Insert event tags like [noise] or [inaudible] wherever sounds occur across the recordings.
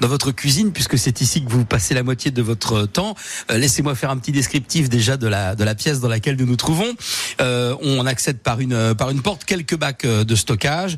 dans votre cuisine puisque c'est ici que vous passez la moitié de votre temps. Laissez-moi faire un petit descriptif déjà de la de la pièce dans laquelle nous nous trouvons. on accède par une par une porte, quelques bacs de stockage,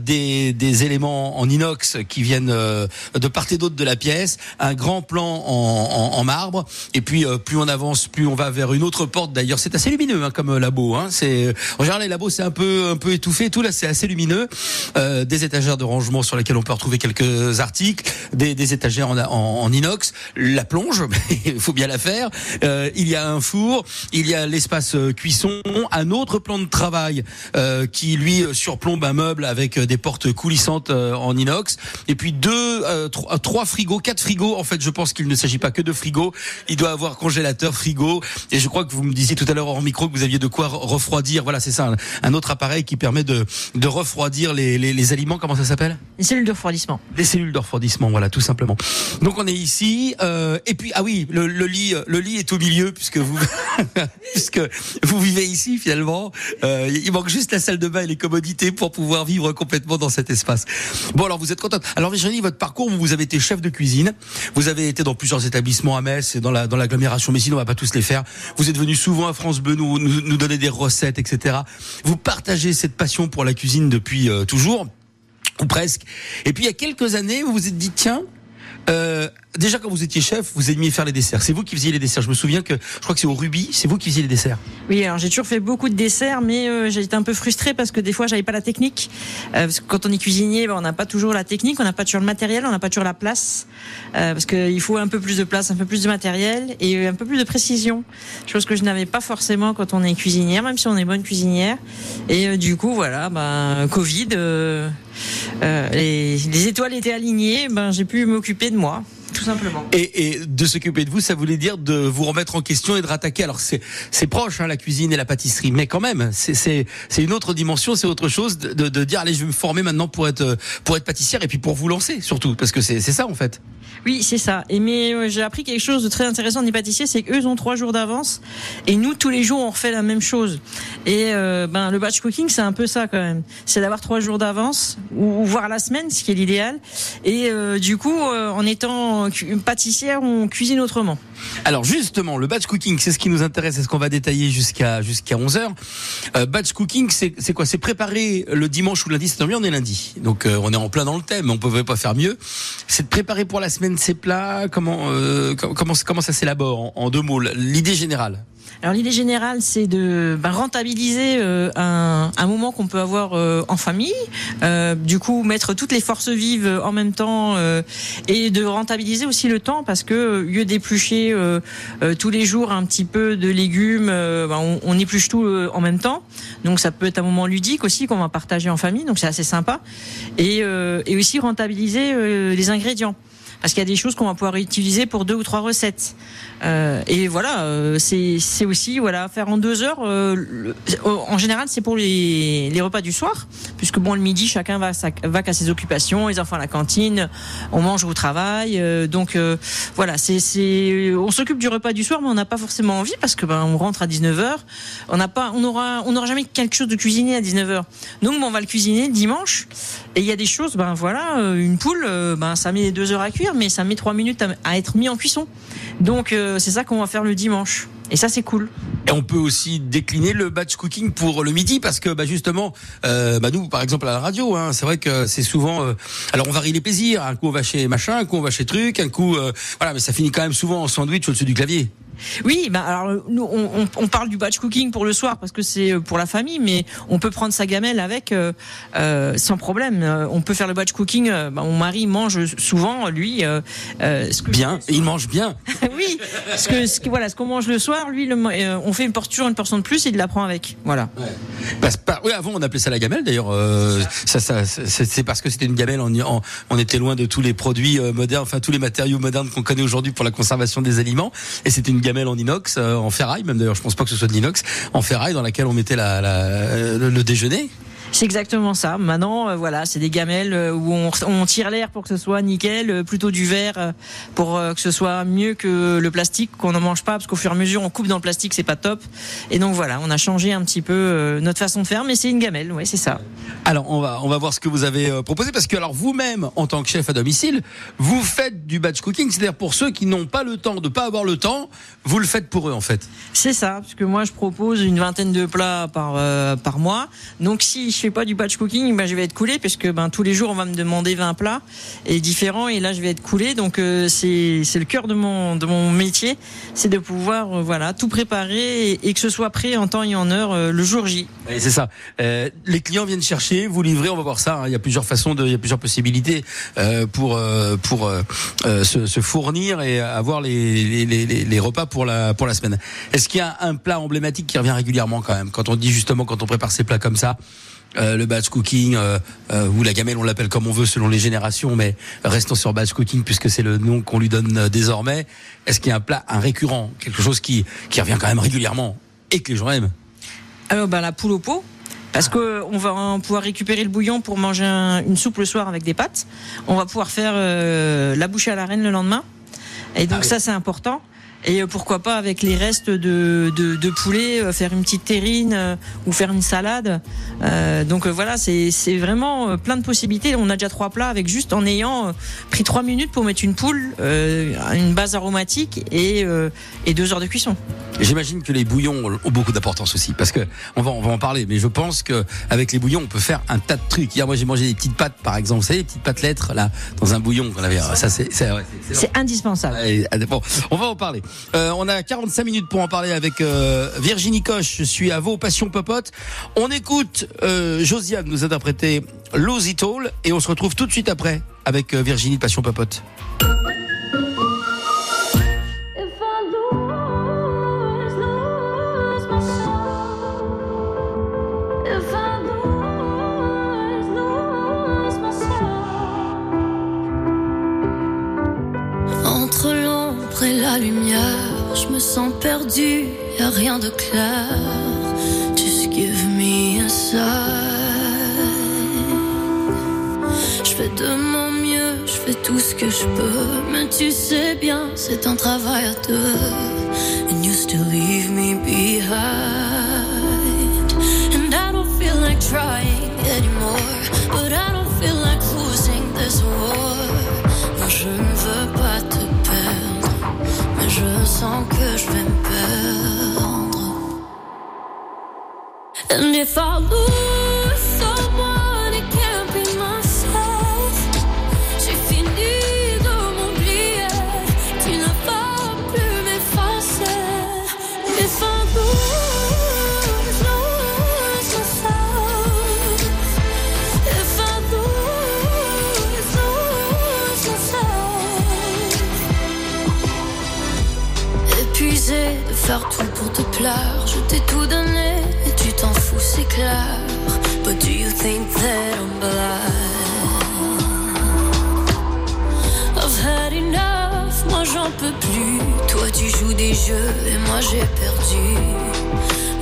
des des éléments en inox qui viennent de part et d'autre de la pièce, un grand plan en, en, marbre, et puis plus on avance, plus on va vers une autre porte. D'ailleurs, c'est assez lumineux hein, comme labo. Hein. C'est en général les labos c'est un peu un peu étouffé. Tout là c'est assez lumineux. Euh, des étagères de rangement sur lesquelles on peut retrouver quelques articles, des, des étagères en, en, inox, la plonge, [laughs] il faut bien la faire. Euh, il y a un four, il y a l'espace euh, cuisson, un autre plan de travail euh, qui lui surplombe un meuble avec des portes coulissantes euh, en inox, et puis deux, trois, trois frigos, quatre frigos. En fait, je pense qu'il ne s'agit pas que de frigos. Il doit avoir congélateur, frigo, et je crois que vous me disiez tout à l'heure hors micro que vous aviez de quoi refroidir. Voilà, c'est ça, un, autre appareil qui permet de, de refroidir les, les, les aliments. Comment ça s'appelle? Les cellules de refroidissement. Les cellules de refroidissement, voilà, tout simplement. Donc on est ici, euh, et puis ah oui, le, le, lit, le lit est au milieu puisque vous, [laughs] puisque vous vivez ici finalement. Euh, il manque juste la salle de bain et les commodités pour pouvoir vivre complètement dans cet espace. Bon, alors vous êtes contente. Alors Virginie, votre parcours, vous avez été chef de cuisine, vous avez été dans plusieurs établissements à Metz et dans la dans l'agglomération messine. On va pas tous les faire. Vous êtes venu souvent à France Bleu nous, nous, donner des recettes, etc. Vous partagez cette passion pour la cuisine depuis euh, toujours ou presque. Et puis il y a quelques années, vous vous êtes dit tiens. Euh, déjà quand vous étiez chef, vous aimiez faire les desserts. C'est vous qui faisiez les desserts. Je me souviens que je crois que c'est au Ruby, c'est vous qui faisiez les desserts. Oui, alors j'ai toujours fait beaucoup de desserts, mais euh, j'ai été un peu frustrée parce que des fois j'avais pas la technique. Euh, parce que quand on est cuisinier, ben, on n'a pas toujours la technique, on n'a pas toujours le matériel, on n'a pas toujours la place, euh, parce qu'il faut un peu plus de place, un peu plus de matériel et un peu plus de précision. Chose que je n'avais pas forcément quand on est cuisinière, même si on est bonne cuisinière. Et du coup, voilà, ben Covid. Euh, les, les, étoiles étaient alignées, ben j'ai pu m'occuper de moi tout simplement. Et, et de s'occuper de vous, ça voulait dire de vous remettre en question et de rattaquer. Alors c'est proche hein, la cuisine et la pâtisserie, mais quand même c'est une autre dimension, c'est autre chose de, de, dire allez je vais me former maintenant pour être pour être pâtissière et puis pour vous lancer surtout parce que c'est ça en fait. Oui c'est ça. Et mais euh, j'ai appris quelque chose de très intéressant des pâtissiers, c'est qu'eux ont trois jours d'avance et nous tous les jours on refait la même chose. Et euh, ben le batch cooking c'est un peu ça quand même, c'est d'avoir trois jours d'avance ou, voir la semaine, ce qui est l'idéal. Et euh, du coup en étant pâtissière, on cuisine autrement. Alors justement, le batch cooking, c'est ce qui nous intéresse, c'est ce qu'on va détailler jusqu'à jusqu'à 11h. Euh, batch cooking, c'est quoi? C'est préparer le dimanche ou lundi, c'est on est lundi. Donc euh, on est en plein dans le thème, on pouvait pas faire mieux. C'est de préparer pour la semaine ces plats, comment euh, comment comment ça s'élabore en deux mots, l'idée générale. Alors l'idée générale, c'est de bah, rentabiliser euh, un, un, moment qu'on peut avoir euh, en famille. Euh, du coup, mettre toutes les forces vives en même temps et de rentabiliser aussi le temps parce que lieu d'éplucher tous les jours un petit peu de légumes, bah, on, on, épluche tout en même temps. Donc ça peut être un moment ludique aussi qu'on va partager en famille. Donc c'est assez sympa et, et aussi rentabiliser les ingrédients parce qu'il y a des choses qu'on va pouvoir utiliser pour deux ou trois recettes. Euh, et voilà, euh, c'est aussi voilà faire en deux heures. Euh, en général, c'est pour les, les, repas du soir, puisque bon le midi, chacun va va qu'à ses occupations, les enfants à la cantine, on mange au travail. Euh, donc euh, voilà, c'est on s'occupe du repas du soir, mais on n'a pas forcément envie parce que ben on rentre à 19 h On n'a pas, on aura, on n'aura jamais quelque chose de cuisiner à 19 h Donc on va le cuisiner dimanche. Et il y a des choses, ben voilà, une poule, ben ça met deux heures à cuire mais ça met trois minutes à, être mis en cuisson. Donc euh, c'est ça qu'on va faire le dimanche. Et ça c'est cool. Et on peut aussi décliner le batch cooking pour le midi parce que bah justement, euh, bah nous par exemple à la radio, hein, c'est vrai que c'est souvent. Euh, alors on varie les plaisirs. Un coup on va chez machin, un coup on va chez truc, un coup voilà, mais ça finit quand même souvent en sandwich au-dessus du clavier. Oui, bah alors nous on, on, parle du batch cooking pour le soir parce que c'est euh, pour la famille, mais on peut prendre sa gamelle avec euh, euh sans problème. On peut faire le batch cooking. Bah, mon mari mange souvent, lui. Euh, ce que bien, il mange bien. [laughs] oui, ce que, ce que voilà, ce qu'on mange le soir, lui, le, on fait une portion, une portion de plus, et il la prend avec. Voilà. Ouais. Oui, avant on appelait ça la gamelle. D'ailleurs, ça, ça, c'est parce que c'était une gamelle. On, on, était loin de tous les produits modernes, enfin tous les matériaux modernes qu'on connaît aujourd'hui pour la conservation des aliments, et c'était une gamelle en inox, euh, en ferraille, même d'ailleurs, je pense pas que ce soit de l'inox, en ferraille dans laquelle on mettait la, le, déjeuner. C'est exactement ça. Maintenant, euh, voilà, c'est des gamelles euh, où on, on tire l'air pour que ce soit nickel, euh, plutôt du verre pour que ce soit mieux que le plastique qu'on n'en mange pas, parce qu'au fur et à mesure on coupe dans le plastique, c'est pas top. Et donc voilà, on a changé un petit peu notre façon de faire, mais c'est une gamelle, oui, c'est ça. Alors on va on va voir ce que vous avez proposé, parce que alors vous-même en tant que chef à domicile, vous faites du batch cooking, c'est-à-dire pour ceux qui n'ont pas le temps, de pas avoir le temps, vous le faites pour eux en fait. C'est ça, parce que moi je propose une vingtaine de plats par par mois. Donc si je fais pas du batch cooking, ben, je vais être coulé parce que ben, tous les jours on va me demander 20 plats et différents et là je vais être coulé. Donc euh, c'est le cœur de mon de mon métier, c'est de pouvoir euh, voilà tout préparer et, que ce soit prêt en temps et en heure euh, le jour J. c'est ça. les clients viennent chercher, vous livrez, on va voir ça. Hein. Il y a plusieurs façons de, il y a plusieurs possibilités pour pour se, se, fournir et avoir les, les, les, les repas pour la pour la semaine. Est-ce qu'il y a un plat emblématique qui revient régulièrement quand même quand on dit justement quand on prépare ces plats comme ça? Euh, le batch cooking euh, euh, ou la gamelle, on l'appelle comme on veut selon les générations, mais restons sur batch cooking puisque c'est le nom qu'on lui donne désormais. Est-ce qu'il y a un plat, un récurrent, quelque chose qui, qui revient quand même régulièrement et que les gens aiment? Alors, bah, la poule au pot. Parce qu'on va pouvoir récupérer le bouillon pour manger une soupe le soir avec des pâtes. On va pouvoir faire la bouche à la reine le lendemain. Et donc ah ça, c'est important. Et euh, pourquoi pas avec les restes de, de, de poulet euh, faire une petite terrine euh, ou faire une salade. Euh, donc voilà, c'est vraiment plein de possibilités. On a déjà trois plats avec juste en ayant pris trois minutes pour mettre une poule, euh, une base aromatique et, et deux heures de cuisson. J'imagine que les bouillons ont beaucoup d'importance aussi parce que on va on va en parler. Mais je pense que avec les bouillons on peut faire un tas de trucs. Hier moi j'ai mangé des petites pâtes par exemple, vous savez les petites pâtes lettres là dans un bouillon qu'on avait. Ça c'est c'est indispensable. Bon, on va en parler. Euh, on a 45 minutes pour en parler avec euh, Virginie Coche. Je suis à vos passions popotes. On écoute euh, Josiane nous interpréter Lose It All et on se retrouve tout de suite après avec Virginie de Passion Popote. Lumière, je me sens perdu, y a rien de clair. Just give me a sign. Je fais de mon mieux, je fais tout ce que je peux, mais tu sais bien, c'est un travail à deux. And you still leave me behind. And I don't feel like trying anymore, but I don't feel like losing this war. Non, je ne veux pas te je sens que je vais me perdre. And if I faire tout pour te plaire, je t'ai tout donné et tu t'en fous, c'est clair. But do you think that I'm blind? I've had enough, moi j'en peux plus. Toi tu joues des jeux et moi j'ai perdu.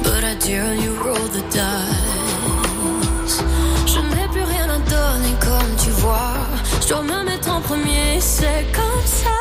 But I dare you roll the dice. Je n'ai plus rien à donner comme tu vois. Je dois me mettre en premier, c'est comme ça.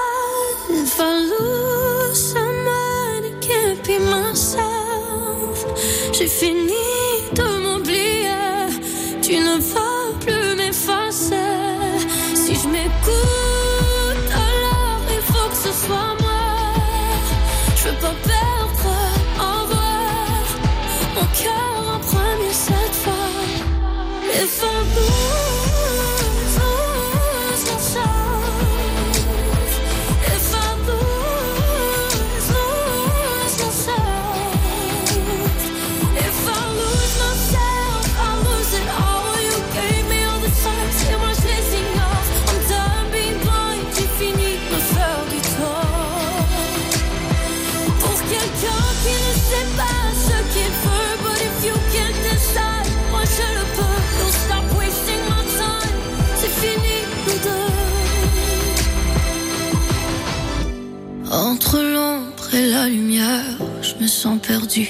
Et la lumière, je me sens perdu,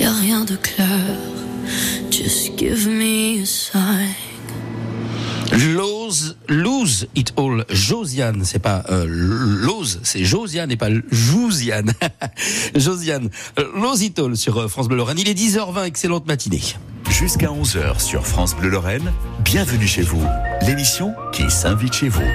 y a rien de clair. Just Just give me a sign. Lose, lose it all. Josiane, c'est pas euh, lose, c'est Josiane et pas Jousiane. [laughs] Josiane, euh, lose it all sur euh, France Bleu Lorraine. Il est 10h20, excellente matinée. Jusqu'à 11h sur France Bleu Lorraine, bienvenue chez vous. L'émission qui s'invite chez vous.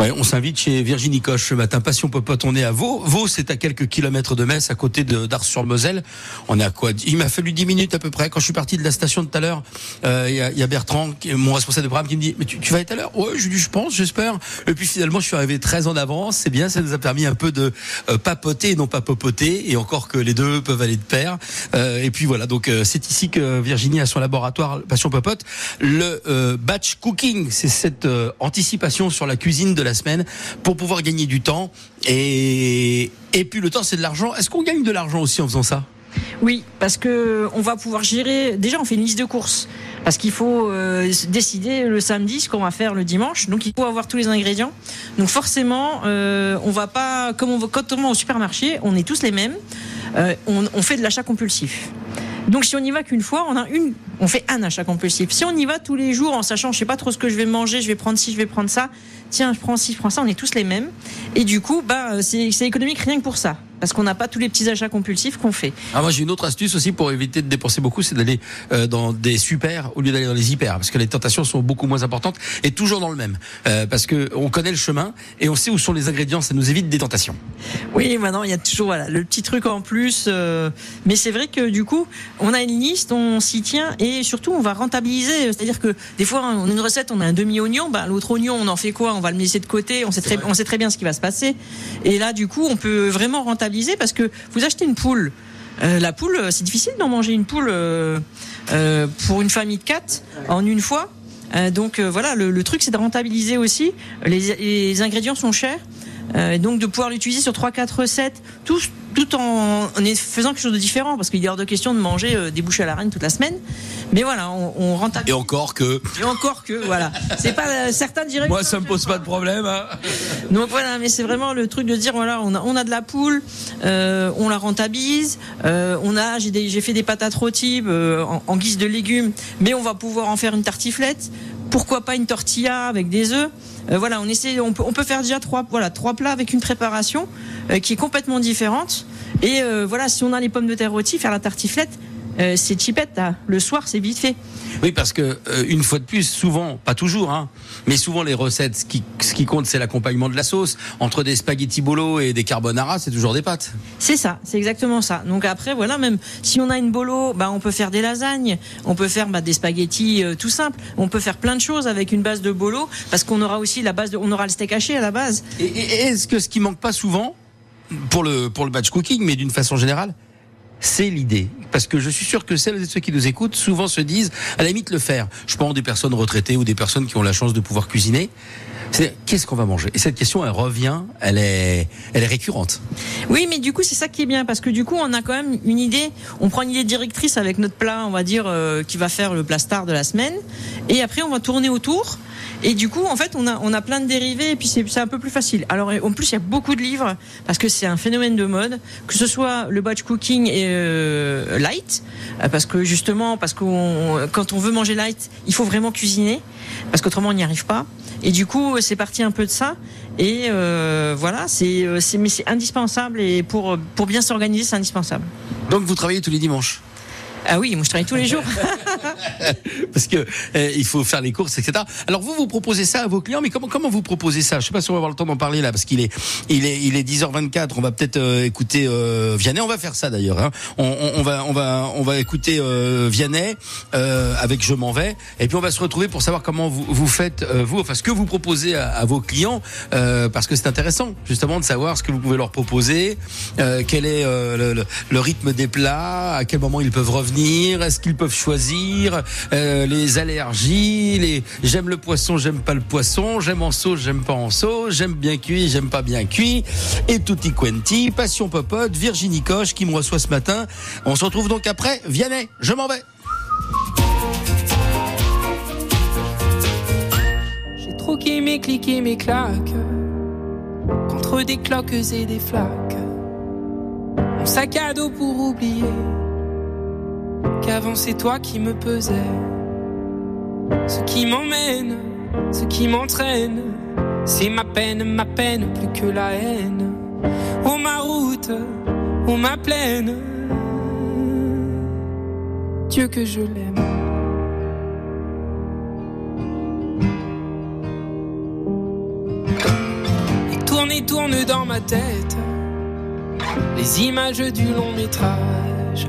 On s'invite chez Virginie Coche ce matin. Passion Popote, on est à Vaux. Vaux, c'est à quelques kilomètres de Metz, à côté d'Ars-sur-Moselle. On est à quoi? Il m'a fallu 10 minutes à peu près. Quand je suis parti de la station de tout à l'heure, euh, il y, a, Bertrand, mon responsable de programme, qui me dit, mais tu, vas être à l'heure Ouais, je dis, je pense, j'espère. Et puis finalement, je suis arrivé très en avance. C'est bien, ça nous a permis un peu de euh, papoter et non pas popoter. Et encore que les deux peuvent aller de pair. Euh, et puis voilà, donc c'est ici que Virginie a son laboratoire Passion Popote. Le batch cooking, c'est cette anticipation sur la cuisine de la semaine pour pouvoir gagner du temps. Et, et puis le temps, c'est de l'argent. Est-ce qu'on gagne de l'argent aussi en faisant ça? Oui, parce que on va pouvoir gérer. Déjà, on fait une liste de courses parce qu'il faut euh, décider le samedi ce qu'on va faire le dimanche. Donc, il faut avoir tous les ingrédients. Donc, forcément, euh, on va pas comme on va quand on va au supermarché, on est tous les mêmes. Euh, on fait de l'achat compulsif. Donc si on y va qu'une fois, on a une, on fait un achat compulsif. Si on y va tous les jours en sachant, je sais pas trop ce que je vais manger, je vais prendre ci, je vais prendre ça. Tiens, je prends ci, je prends ça. On est tous les mêmes. Et du coup, bah c'est économique rien que pour ça parce qu'on n'a pas tous les petits achats compulsifs qu'on fait. Ah, moi j'ai une autre astuce aussi pour éviter de dépenser beaucoup, c'est d'aller euh, dans des super au lieu d'aller dans les hyper, parce que les tentations sont beaucoup moins importantes et toujours dans le même, euh, parce que on connaît le chemin et on sait où sont les ingrédients, ça nous évite des tentations. Oui, maintenant il y a toujours voilà, le petit truc en plus, euh, mais c'est vrai que du coup on a une liste, on s'y tient et surtout on va rentabiliser, c'est-à-dire que des fois on a une recette, on a un demi oignon, bah, l'autre oignon on en fait quoi? On va le laisser de côté, on sait très, on sait très bien ce qui va se passer. Et là du coup on peut vraiment rentabiliser parce que vous achetez une poule. Euh, la poule, c'est difficile d'en manger une poule euh, euh, pour une famille de quatre en une fois. Donc voilà, le, truc c'est de rentabiliser aussi. Les ingrédients sont chers, donc de pouvoir l'utiliser sur trois quatre recettes, tout, tout en, en faisant quelque chose de différent, parce qu'il est hors de question de manger euh, des bouchées à la reine toute la semaine. Mais voilà, on, on rentabilise. Et encore que. Et encore que, voilà. C'est pas euh, certains diraient. Moi, ça me pose pas de problème. Hein. Donc voilà, mais c'est vraiment le truc de dire voilà, on a, on a de la poule, euh, on la rentabilise, euh, on a, j'ai fait des patates rôties euh, en, en, guise de légumes, mais on va pouvoir en faire une tartiflette. Pourquoi pas une tortilla avec des œufs? Euh, Voilà, on essaie, on peut, on peut faire déjà trois, voilà, trois plats avec une préparation euh, qui est complètement différente. Et euh, voilà, si on a les pommes de terre rôties, faire la tartiflette, euh, c'est chipette. Là. Le soir, c'est vite fait. Oui, parce que euh, une fois de plus, souvent, pas toujours, hein, mais souvent les recettes, ce qui, ce qui compte, c'est l'accompagnement de la sauce. Entre des spaghettis bolo et des carbonara, c'est toujours des pâtes. C'est ça, c'est exactement ça. Donc après, voilà, même si on a une bolo, bah, on peut faire des lasagnes, on peut faire bah, des spaghettis euh, tout simples, on peut faire plein de choses avec une base de bolo, parce qu'on aura aussi la base, de, on aura le steak haché à la base. Et, et est-ce que ce qui manque pas souvent pour le pour le batch cooking, mais d'une façon générale, c'est l'idée. Parce que je suis sûr que celles et ceux qui nous écoutent souvent se disent, à la limite, le faire. Je pense des personnes retraitées ou des personnes qui ont la chance de pouvoir cuisiner. C'est qu'est-ce qu'on va manger? Et cette question, elle revient, elle est, elle est récurrente. Oui, mais du coup, c'est ça qui est bien parce que du coup, on a quand même une idée. On prend une idée directrice avec notre plat, on va dire, euh, qui va faire le plat star de la semaine, et après, on va tourner autour. Et du coup, en fait, on a, on a plein de dérivés et puis c'est un peu plus facile. Alors, en plus, il y a beaucoup de livres parce que c'est un phénomène de mode, que ce soit le batch cooking et euh, light, parce que justement, parce que quand on veut manger light, il faut vraiment cuisiner, parce qu'autrement, on n'y arrive pas. Et du coup, c'est parti un peu de ça. Et euh, voilà, c'est, mais c'est indispensable et pour pour bien s'organiser, c'est indispensable. Donc, vous travaillez tous les dimanches? Ah oui, moi je travaille tous les jours. [laughs] Parce que euh, il faut faire les courses, etc. Alors vous vous proposez ça à vos clients, mais comment comment vous proposez ça? Je sais pas si on va avoir le temps d'en parler là, parce qu'il est il est il est 10h24. On va peut-être euh, écouter euh, Vianney. On va faire ça d'ailleurs. Hein. On, on, va on va on va écouter euh, Vianney euh, avec Je m'en vais, et puis on va se retrouver pour savoir comment vous vous faites euh, vous, enfin ce que vous proposez à, vos clients, parce que c'est intéressant justement de savoir ce que vous pouvez leur proposer, quel est le, le, le rythme des plats, à quel moment ils peuvent revenir, est-ce qu'ils peuvent choisir euh, les allergies, les j'aime le poisson, j'aime pas le poisson, j'aime en sauce, j'aime pas en sauce, j'aime bien cuit, j'aime pas bien cuit, et tutti quanti, passion popote, Virginie Coche qui me reçoit ce matin. On se retrouve donc après. Vianney, je m'en vais. J'ai troqué mes et mes claques contre des cloques et des flaques. À dos pour oublier qu'avant c'est toi qui me pesais. Ce qui m'emmène, ce qui m'entraîne, c'est ma peine, ma peine plus que la haine. Oh ma route, oh ma plaine, Dieu que je l'aime. Et tourne et tourne dans ma tête les images du long métrage.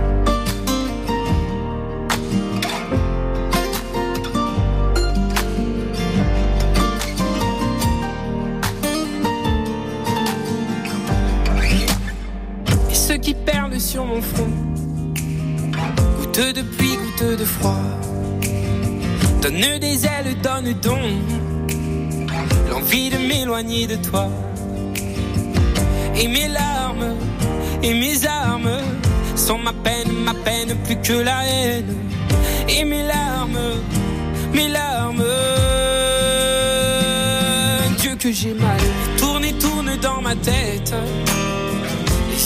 Perlent sur mon front. Goutte de pluie, goutte de froid. Donne des ailes, donne donc l'envie de m'éloigner de toi. Et mes larmes, et mes armes sont ma peine, ma peine plus que la haine. Et mes larmes, mes larmes, Dieu que j'ai mal, tourne et tourne dans ma tête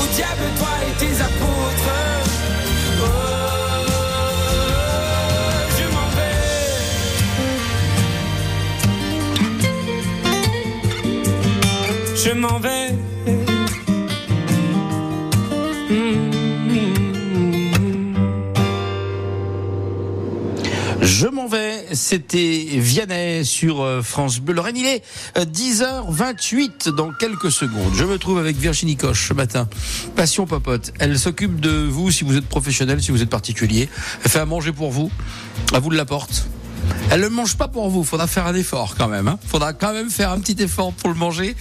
au diable toi et tes apôtres. Oh je m'en vais. Je m'en vais. Je m'en vais, c'était Vianney sur euh, France Bleu Lorraine. Il est euh, 10h28 dans quelques secondes. Je me trouve avec Virginie Coche ce matin. Passion Popote. Elle s'occupe de vous si vous êtes professionnel, si vous êtes particulier. Elle fait à manger pour vous. À vous de la porte. Elle ne mange pas pour vous. Faudra faire un effort quand même. Hein. Faudra quand même faire un petit effort pour le manger.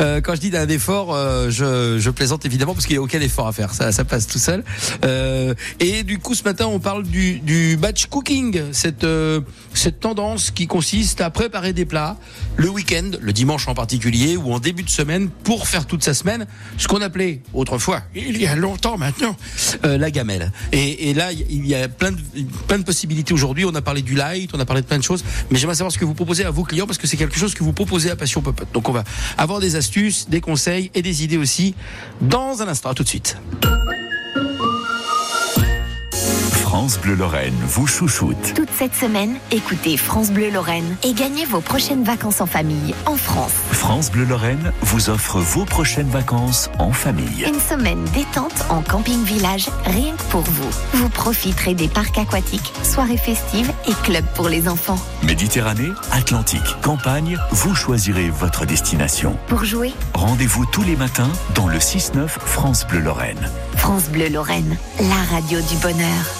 Euh, quand je dis d'un effort, euh, je, je plaisante évidemment parce qu'il n'y a aucun effort à faire. Ça, ça passe tout seul. Euh, et du coup, ce matin, on parle du, du batch cooking, cette euh, cette tendance qui consiste à préparer des plats le week-end, le dimanche en particulier, ou en début de semaine pour faire toute sa semaine, ce qu'on appelait autrefois, il y a longtemps maintenant, euh, la gamelle. Et, et là, il y a plein de plein de possibilités aujourd'hui. On a parlé du light, on a parlé de plein de choses, mais j'aimerais savoir ce que vous proposez à vos clients parce que c'est quelque chose que vous proposez à Passion Popote. Donc on va avoir des astuces, des conseils et des idées aussi dans un instant. À tout de suite. France Bleu Lorraine vous chouchoute. Toute cette semaine, écoutez France Bleu Lorraine et gagnez vos prochaines vacances en famille en France. France Bleu Lorraine vous offre vos prochaines vacances en famille. Une semaine détente en camping-village, rien que pour vous. Vous profiterez des parcs aquatiques, soirées festives et clubs pour les enfants. Méditerranée, Atlantique, campagne, vous choisirez votre destination. Pour jouer, Rendez-vous tous les matins dans le 6-9 France Bleu Lorraine. France Bleu Lorraine, la radio du bonheur.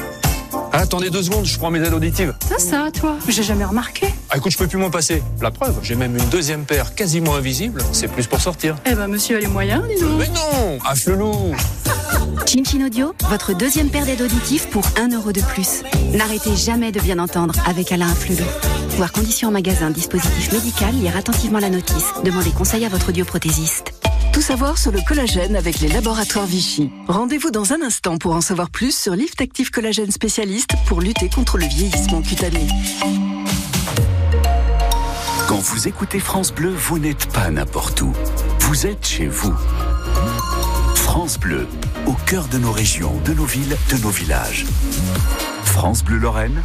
Attendez deux secondes, je prends mes aides auditives. Ça, ça, toi J'ai jamais remarqué. Ah, écoute, je peux plus m'en passer. La preuve, j'ai même une deuxième paire quasiment invisible. C'est plus pour sortir. Eh ben, monsieur a les moyens, dis donc. Mais non À Flelou Chin Audio, votre deuxième paire d'aides auditives pour 1 euro de plus. N'arrêtez jamais de bien entendre avec Alain Flelou. Voir conditions en magasin, dispositif médical, lire attentivement la notice. Demandez conseil à votre audioprothésiste. Tout savoir sur le collagène avec les laboratoires Vichy. Rendez-vous dans un instant pour en savoir plus sur Lift Active Collagène spécialiste pour lutter contre le vieillissement cutané. Quand vous écoutez France Bleu, vous n'êtes pas n'importe où. Vous êtes chez vous. France Bleu, au cœur de nos régions, de nos villes, de nos villages. France Bleu Lorraine,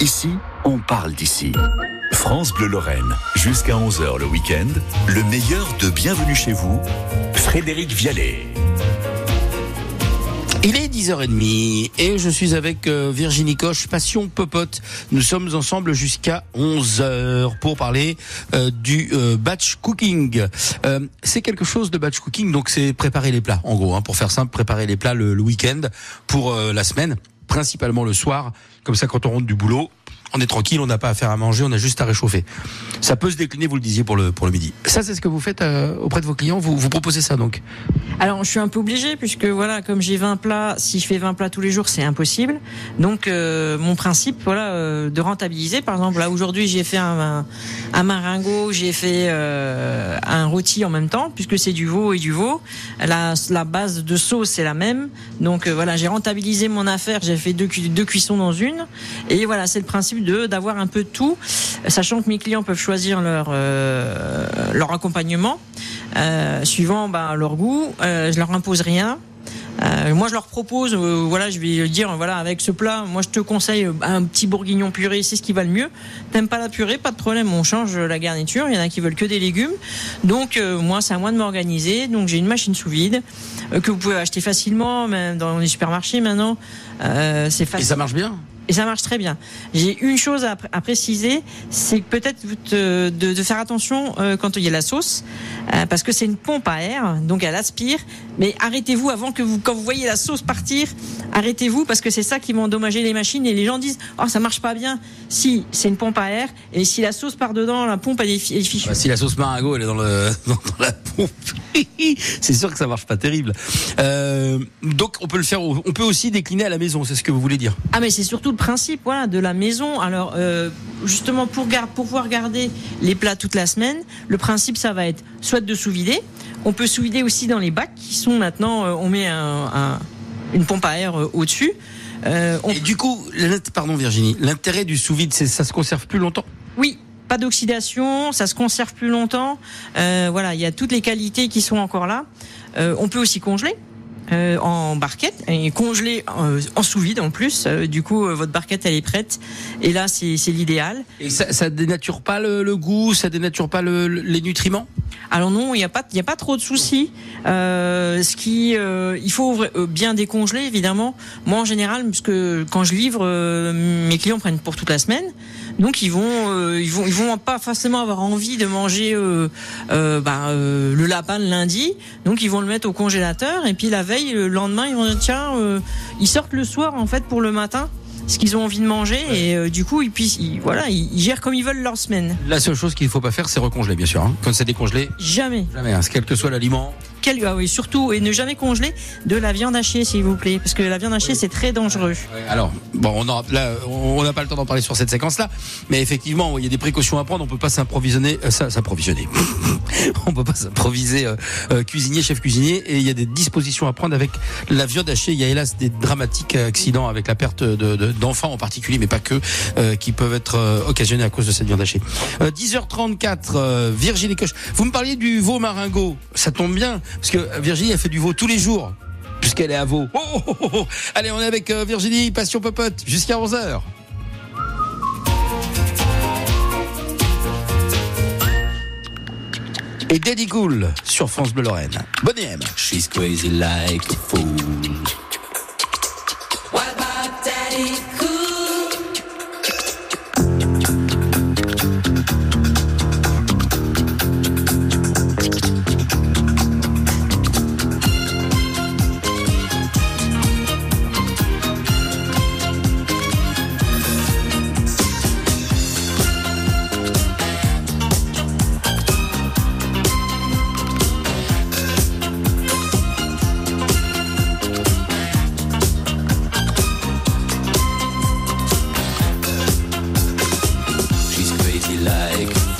ici, on parle d'ici. France Bleu Lorraine, jusqu'à 11h le week-end, le meilleur de Bienvenue chez vous, Frédéric Vialet. Il est 10h30 et je suis avec euh, Virginie Coche, Passion Popote. Nous sommes ensemble jusqu'à 11h pour parler euh, du euh, batch cooking. C'est quelque chose de batch cooking, donc c'est préparer les plats, en gros, hein, pour faire simple, préparer les plats le, week-end pour la semaine, principalement le soir. Comme ça, quand on rentre du boulot, on est tranquille, on n'a pas à faire à manger, on a juste à réchauffer. Ça peut se décliner, vous le disiez, pour le, pour le midi. Ça, c'est ce que vous faites euh, auprès de vos clients, vous, vous proposez ça donc Alors, je suis un peu obligée puisque voilà, comme j'ai 20 plats, si je fais 20 plats tous les jours, c'est impossible. Donc, euh, mon principe, voilà, euh, de rentabiliser. Par exemple, là aujourd'hui, j'ai fait un, un, un maringot, j'ai fait euh, un rôti en même temps puisque c'est du veau et du veau. La, la base de sauce c'est la même. Donc euh, voilà, j'ai rentabilisé mon affaire. J'ai fait deux, deux cuissons dans une. Et voilà, c'est le principe de d'avoir un peu de tout, sachant que mes clients peuvent choisir leur euh, leur accompagnement euh, suivant bah, leur goût. Euh, je leur impose rien. Euh, moi, je leur propose, euh, voilà, je vais dire, voilà, avec ce plat, moi, je te conseille un petit bourguignon puré, c'est ce qui va le mieux. T'aimes pas la purée, pas de problème, on change la garniture. Il y en a qui veulent que des légumes. Donc, euh, moi, c'est à moi de m'organiser. Donc, j'ai une machine sous vide que vous pouvez acheter facilement, même dans les supermarchés maintenant. C'est Et facile. ça marche bien? Et ça marche très bien. J'ai une chose à, préciser, c'est peut-être de faire attention euh, quand il y a la sauce, euh, parce que c'est une pompe à air, donc elle aspire. Mais arrêtez-vous avant que vous, quand vous voyez la sauce partir, arrêtez-vous parce que c'est ça qui va endommager les machines et les gens disent oh ça marche pas bien. Si c'est une pompe à air et si la sauce part dedans, la pompe elle est, fichue. Bah, si la sauce maringot elle est dans, le, dans, [laughs] dans la pompe, [laughs] c'est sûr que ça marche pas terrible. Euh, donc on peut le faire, on peut aussi décliner à la maison, c'est ce que vous voulez dire. Ah mais c'est surtout le principe voilà de la maison. Alors euh, justement pour, pour pouvoir garder les plats toute la semaine, le principe ça va être soit de sous-vider. On peut sous-vider aussi dans les bacs qui sont maintenant, euh, on met un, un- une pompe à air euh, au-dessus. Euh, on- Et du coup, pardon Virginie, l'intérêt du sous-vide, c'est ça se conserve plus longtemps? Oui, pas d'oxydation, ça se conserve plus longtemps. Euh, voilà, il y a toutes les qualités qui sont encore là. Euh, on peut aussi congeler. Euh, en barquette et congeler euh, en sous vide en plus Euh, du coup euh, votre barquette elle est prête et là c'est l'idéal Et ça, ça dénature pas le, le goût, ça dénature pas le- le- les nutriments? Alors non, il n'y a pas, il y a pas trop de soucis. Euh, ce qui, euh, il faut euh, bien décongeler évidemment. Moi en général, parce que quand je livre, euh, mes clients prennent pour toute la semaine, donc ils vont, euh, ils vont, ils vont pas forcément avoir envie de manger euh, euh, bah, euh, le lapin le lundi, donc ils vont le mettre au congélateur et puis la veille, le lendemain, ils vont dire tiens, euh, ils sortent le soir en fait pour le matin. Ce qu'ils ont envie de manger et euh, du coup ils puissent, ils- voilà, ils, ils gèrent comme ils veulent leur semaine. La seule chose qu'il faut pas faire, c'est recongeler, bien sûr. hein. Quand c'est décongelé, Jamais. jamais, hein, quel que soit l'aliment. Quel- ah oui, surtout, et ne jamais congeler de la viande hachée, s'il vous plaît, parce que la viande hachée, c'est très dangereux. Alors, bon, on n'a pas le temps d'en parler sur cette séquence-là, mais effectivement, il y a des précautions à prendre. On peut pas s'improvisionner, euh, ça, s'improvisionner. [laughs] on peut pas s'improviser euh, euh, cuisinier, chef cuisinier, et il y a des dispositions à prendre avec la viande hachée. Il y a hélas des dramatiques accidents avec la perte de- de- d'enfants en particulier, mais pas que, qui peuvent être occasionnés à cause de cette viande hachée. Euh, 10h34, euh, Virginie Coche. Vous me parliez du veau maringot. Ça tombe bien, parce que Virginie a fait du veau tous les jours. Puisqu'elle est à veau. Oh, oh, oh, oh. Allez, on est avec euh, Virginie, Passion Popote, jusqu'à 11h. Et Daddy Cool sur France Bleu Lorraine. Bonne M. She's crazy like a fool. like.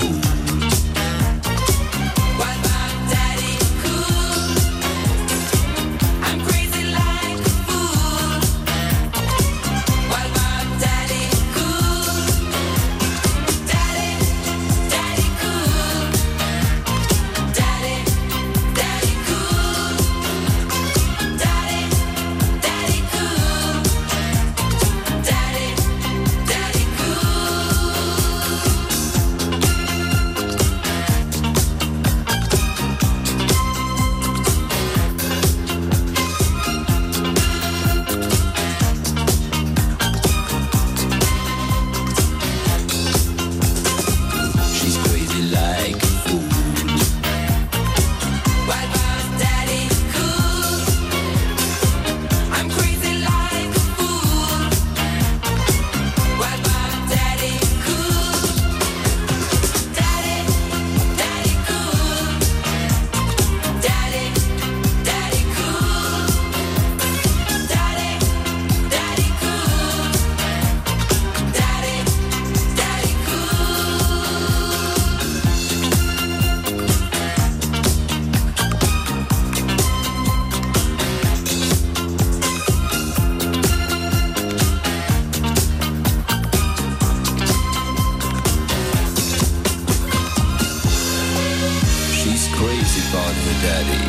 Crazy about her daddy.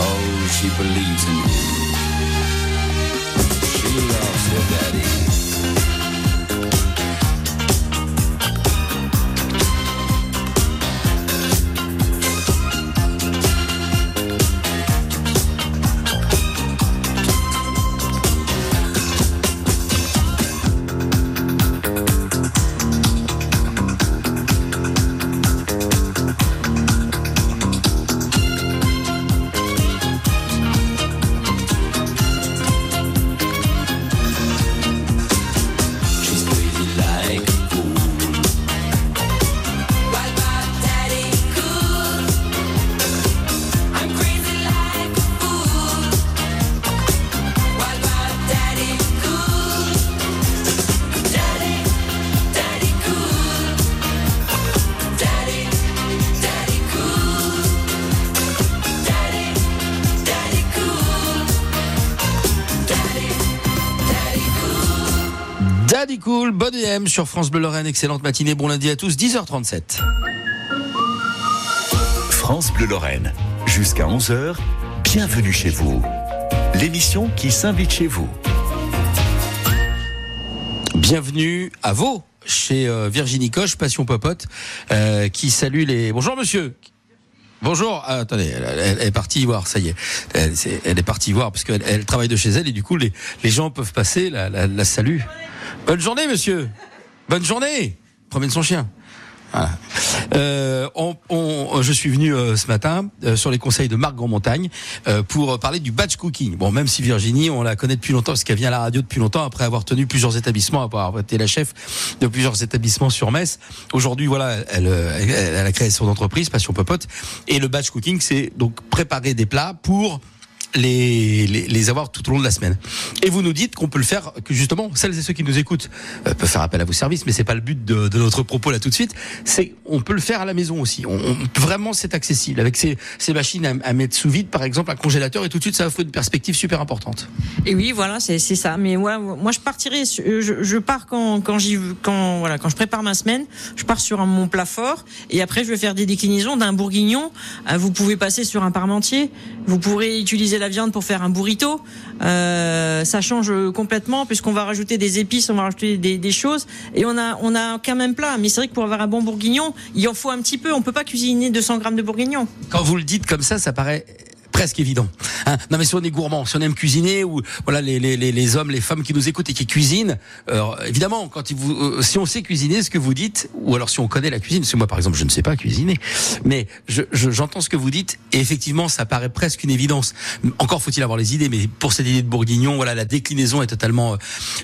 Oh, she believes in him. She loves her daddy. Sur France Bleu Lorraine. Excellente matinée, bon lundi à tous, 10h37. France Bleu Lorraine. Jusqu'à 11h, bienvenue chez vous. L'émission qui s'invite chez vous. Bienvenue à vous chez euh, Virginie Coche, Passion Popote, euh, qui salue les. Bonjour monsieur. Bonjour. Ah, attendez, elle, est partie y voir. Ça y est, elle, est partie y voir parce qu'elle elle travaille de chez elle et du coup les, les gens peuvent passer. La, la, la salue. Bonne journée, monsieur. Bonne journée. Promène son chien. Voilà. Euh, on, on- je suis venu euh, ce matin euh, sur les conseils de Marc Grandmontagne euh, pour parler du batch cooking. Bon, même si Virginie, on la connaît depuis longtemps parce qu'elle vient à la radio depuis longtemps après avoir tenu plusieurs établissements, après avoir été la chef de plusieurs établissements sur Metz. Aujourd'hui, voilà, elle, elle, elle a créé son entreprise Passion Popote et le batch cooking, c'est donc préparer des plats pour les, les, les avoir tout au long de la semaine. Et vous nous dites qu'on peut le faire, que justement, celles et ceux qui nous écoutent euh, peuvent faire appel à vos services, mais c'est pas le but de, de notre propos là tout de suite. C'est on peut le faire à la maison aussi. On, on- vraiment, c'est accessible avec ces, ces machines à, à mettre sous vide, par exemple, un congélateur, et tout de suite, ça offre une perspective super importante. Et oui, voilà, c'est ça. Mais ouais, moi, je partirai. euh, Je, je pars quand quand j'y quand voilà quand je prépare ma semaine, je pars sur mon plat fort et après je vais faire des déclinaisons d'un bourguignon. Euh, Vous pouvez passer sur un parmentier. Vous pourrez utiliser la viande pour faire un burrito. Euh, ça change complètement puisqu'on va rajouter des épices, on va rajouter des, choses et on a on a qu'un même plat. Mais c'est vrai que pour avoir un bon bourguignon, il en faut un petit peu. On peut pas cuisiner 200 grammes de bourguignon. Quand vous le dites comme ça, ça paraît presque évident. Hein non mais si on est gourmand, si on aime cuisiner ou voilà les, les, les, hommes, les femmes qui nous écoutent et qui cuisinent, euh, évidemment quand ils vous, euh, si on sait cuisiner ce que vous dites ou alors si on connaît la cuisine, parce que moi par exemple je ne sais pas cuisiner, mais je, je- j'entends ce que vous dites et effectivement ça paraît presque une évidence. Encore faut-il avoir les idées, mais pour cette idée de bourguignon, voilà la déclinaison est totalement. euh,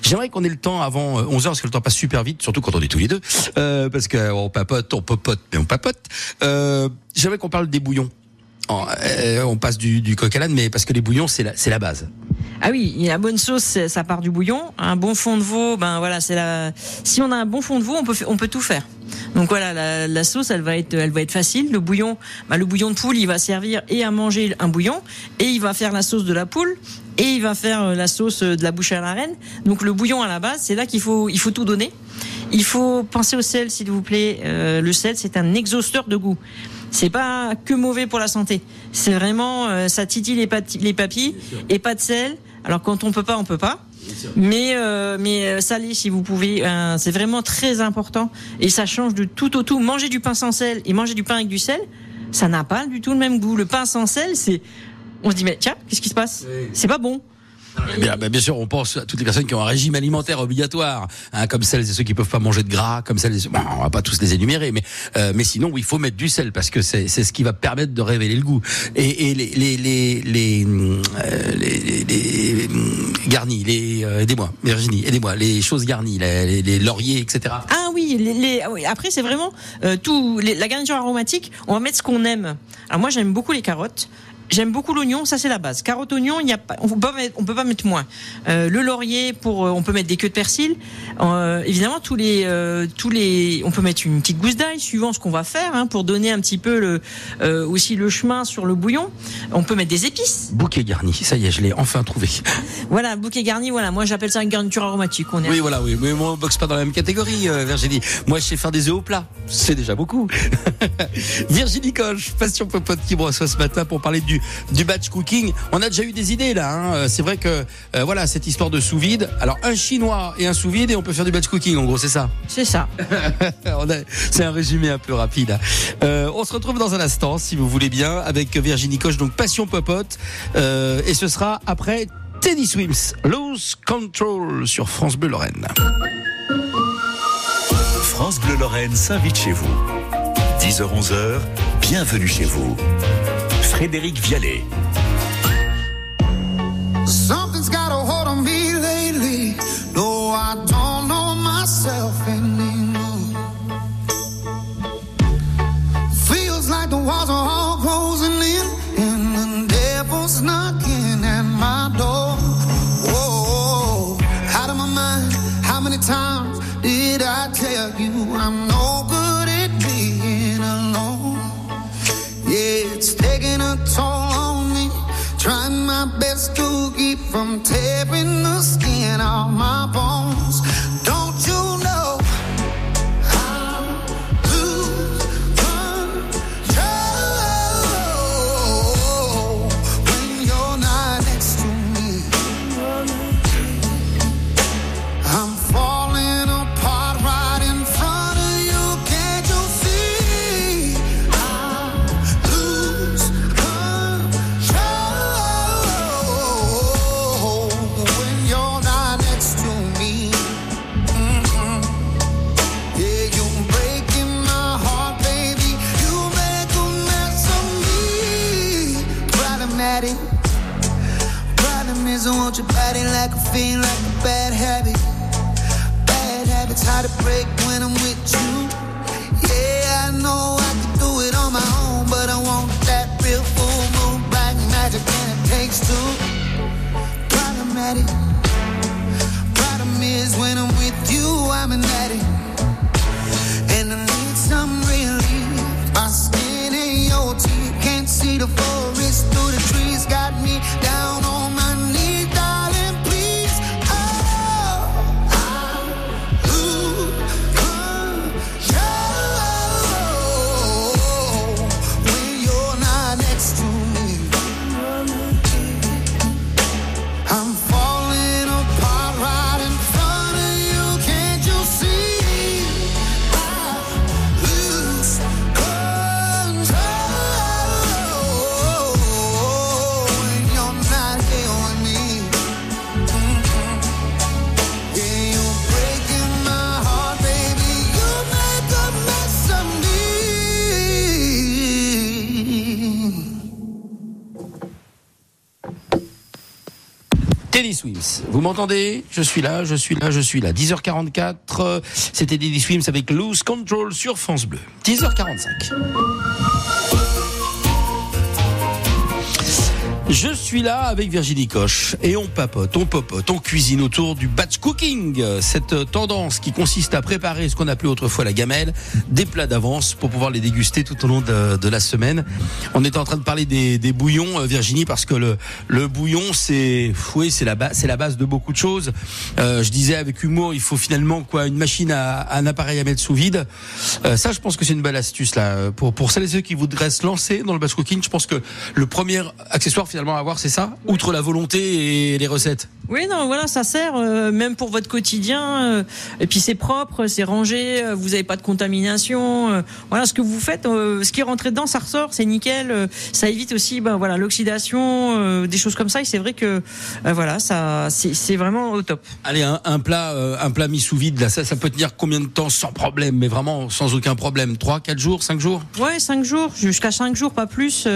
J'aimerais qu'on ait le temps avant 11 h parce que le temps passe super vite, surtout quand on est tous les deux, euh, parce qu'on papote, on popote, mais on papote. Euh, J'aimerais qu'on parle des bouillons. Euh, on passe du, du coq à l'âne, mais parce que les bouillons, c'est la, la base. Ah oui, la bonne sauce, ça part du bouillon. Un bon fond de veau, ben voilà, c'est la. Si on a un bon fond de veau, on peut on peut tout faire. Donc voilà, la, la sauce, elle va être elle va être facile. Le bouillon, ben le bouillon de poule, il va servir et à manger un bouillon et il va faire la sauce de la poule et il va faire euh, la sauce de la bouche à la reine. Donc le bouillon à la base, c'est là qu'il faut il faut tout donner. Il faut penser au sel, s'il vous plaît. Euh, le sel, c'est un exhausteur de goût. C'est pas que mauvais pour la santé. C'est vraiment, euh, ça titille les, pati- les papilles et pas de sel. Alors quand on peut pas, on peut pas. Mais euh, mais euh, salé si vous pouvez, euh, c'est vraiment très important et ça change de tout au tout. Manger du pain sans sel et manger du pain avec du sel, ça n'a pas du tout le même goût. Le pain sans sel, c'est, on se dit mais tiens, qu'est-ce qui se passe? C'est pas bon. Eh Bien, ben, bien sûr, on pense à toutes les personnes qui ont un régime alimentaire obligatoire, hein, comme celles et ceux qui peuvent pas manger de gras, comme celles et ceux... Bon, on va pas tous les énumérer, mais euh, mais sinon, il faut mettre du sel parce que c'est c'est ce qui va permettre de révéler le goût. Et, et les les les les, euh, les, les- hum, garnis, les euh, aidez-moi, Virginie, aidez-moi, les choses garnies, les, lauriers, etc. Ah oui, les, ah après c'est vraiment euh, tout la garniture aromatique. On va mettre ce qu'on aime. Alors moi j'aime beaucoup les carottes. J'aime beaucoup l'oignon, ça c'est la base. Carotte, oignon, il y a pas, on peut pas mettre, on peut pas mettre moins. Euh, le laurier pour, euh, on peut mettre des queues de persil. Euh, évidemment, tous les, euh, tous les, on peut mettre une petite gousse d'ail suivant ce qu'on va faire hein, pour donner un petit peu le, aussi le chemin sur le bouillon. On peut mettre des épices. Bouquet garni, ça y est, je l'ai enfin trouvé. [laughs] Voilà, bouquet garni. Voilà, moi j'appelle ça une garniture aromatique. On est Oui, voilà, oui, mais moi on boxe pas dans la même catégorie, Virginie. Moi, je sais faire des œufs au plat, c'est déjà beaucoup. [laughs] Virginie Coche, passion popote qui me reçoit ce matin pour parler du du batch cooking. On a déjà eu des idées là. Hein. Euh, C'est vrai que euh, voilà cette histoire de sous vide. Alors un chinois et un sous vide et on peut faire du batch cooking. En gros, c'est ça. C'est ça. [laughs] C'est un résumé un peu rapide. Euh, on se retrouve dans un instant, si vous voulez bien, avec Virginie Coche, donc Passion Popote. Euh, et ce sera après Teddy Swims, Lose Control sur France Bleu Lorraine. France Bleu Lorraine s'invite chez vous. 10h-11h, bienvenue chez vous. Frédéric Vialet. Best to keep from tearing the skin off my bones. Vous m'entendez? Je suis là, je suis là, je suis là. 10h44, euh, c'était Teddy Swims avec Loose Control sur France Bleu. 10h45. Je suis là avec Virginie Coche et on papote, on popote, on cuisine autour du batch cooking, cette tendance qui consiste à préparer ce qu'on appelait autrefois la gamelle, des plats d'avance pour pouvoir les déguster tout au long de, la semaine. On est en train de parler des, bouillons, euh, Virginie, parce que le, bouillon, c'est oui, c'est la base, c'est la base de beaucoup de choses. Euh, je disais avec humour, il faut finalement quoi, une machine à un appareil à mettre sous vide. Euh, ça, je pense que c'est une belle astuce là pour pour celles et ceux qui voudraient se lancer dans le batch cooking. Je pense que le premier accessoire finalement à avoir, c'est ça, outre la volonté et les recettes. Oui, non, voilà, ça sert euh, même pour votre quotidien. euh, et puis c'est propre, c'est rangé, euh, vous n'avez pas de contamination. voilà, ce que vous faites, ce qui est rentré dedans, ça ressort, c'est nickel. ça évite aussi, ben voilà, l'oxydation, des choses comme ça. Et c'est vrai que, voilà, ça, c'est vraiment au top. Allez, un, un plat, un plat mis sous vide, là, ça, ça peut tenir combien de temps sans problème, mais vraiment sans aucun problème? 3, 4 jours, 5 jours? Ouais, cinq jours, jusqu'à cinq jours, pas plus.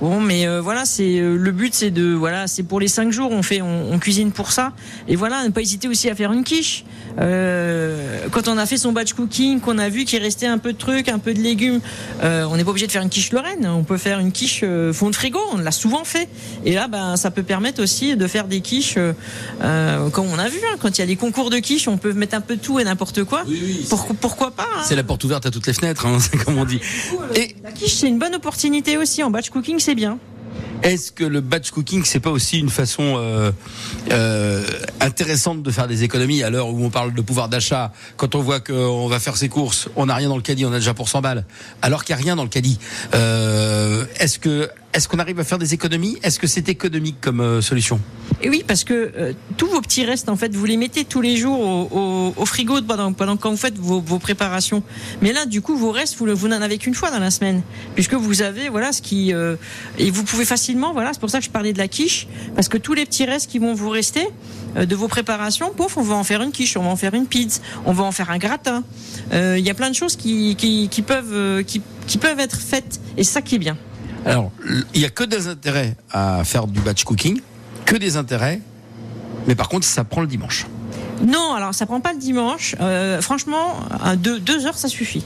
bon, mais voilà, c'est le but c'est de voilà, c'est pour les cinq jours, on fait, on, on cuisine pour ça. Et voilà, ne pas hésiter aussi à faire une quiche. Euh, quand on a fait son batch cooking, qu'on a vu qu'il restait un peu de trucs, un peu de légumes, euh, on n'est pas obligé de faire une quiche Lorraine. On peut faire une quiche euh, fond de frigo. On l'a souvent fait. Et là, ben, ça peut permettre aussi de faire des quiches, euh, comme on a vu. hein, quand il y a les concours de quiche, on peut mettre un peu de tout et n'importe quoi. Pour- pourquoi pas hein. C'est la porte ouverte à toutes les fenêtres, hein, [laughs] comme on dit. Et La quiche, c'est une bonne opportunité aussi. En batch cooking, c'est bien. Est-ce que le batch cooking, c'est pas aussi une façon euh, euh, intéressante de faire des économies à l'heure où on parle de pouvoir d'achat? Quand on voit qu'on va faire ses courses, on n'a rien dans le caddie, on a déjà pour 100 balles, alors qu'il n'y a rien dans le caddie. Euh, est-ce que est-ce qu'on arrive à faire des économies? Est-ce que c'est économique comme euh, solution? Et oui, parce que euh, tous vos petits restes, en fait, vous les mettez tous les jours au, au- au frigo pendant, pendant quand vous faites vos, vos préparations. Mais là, du coup, vos restes, vous, vous n'en avez qu'une fois dans la semaine, puisque vous avez, voilà, ce qui euh, et vous pouvez facilement, voilà, c'est pour ça que je parlais de la quiche, parce que tous les petits restes qui vont vous rester euh, de vos préparations, pouf, on va en faire une quiche, on va en faire une pizza, on va en faire un gratin. Euh, Il y a plein de choses qui, qui, qui peuvent euh, qui, qui peuvent être faites, et ça qui est bien. Alors, il y a que des intérêts à faire du batch cooking, que des intérêts, mais par contre, ça prend le dimanche. Non, alors ça prend pas le dimanche. Euh, franchement, deux heures, ça suffit.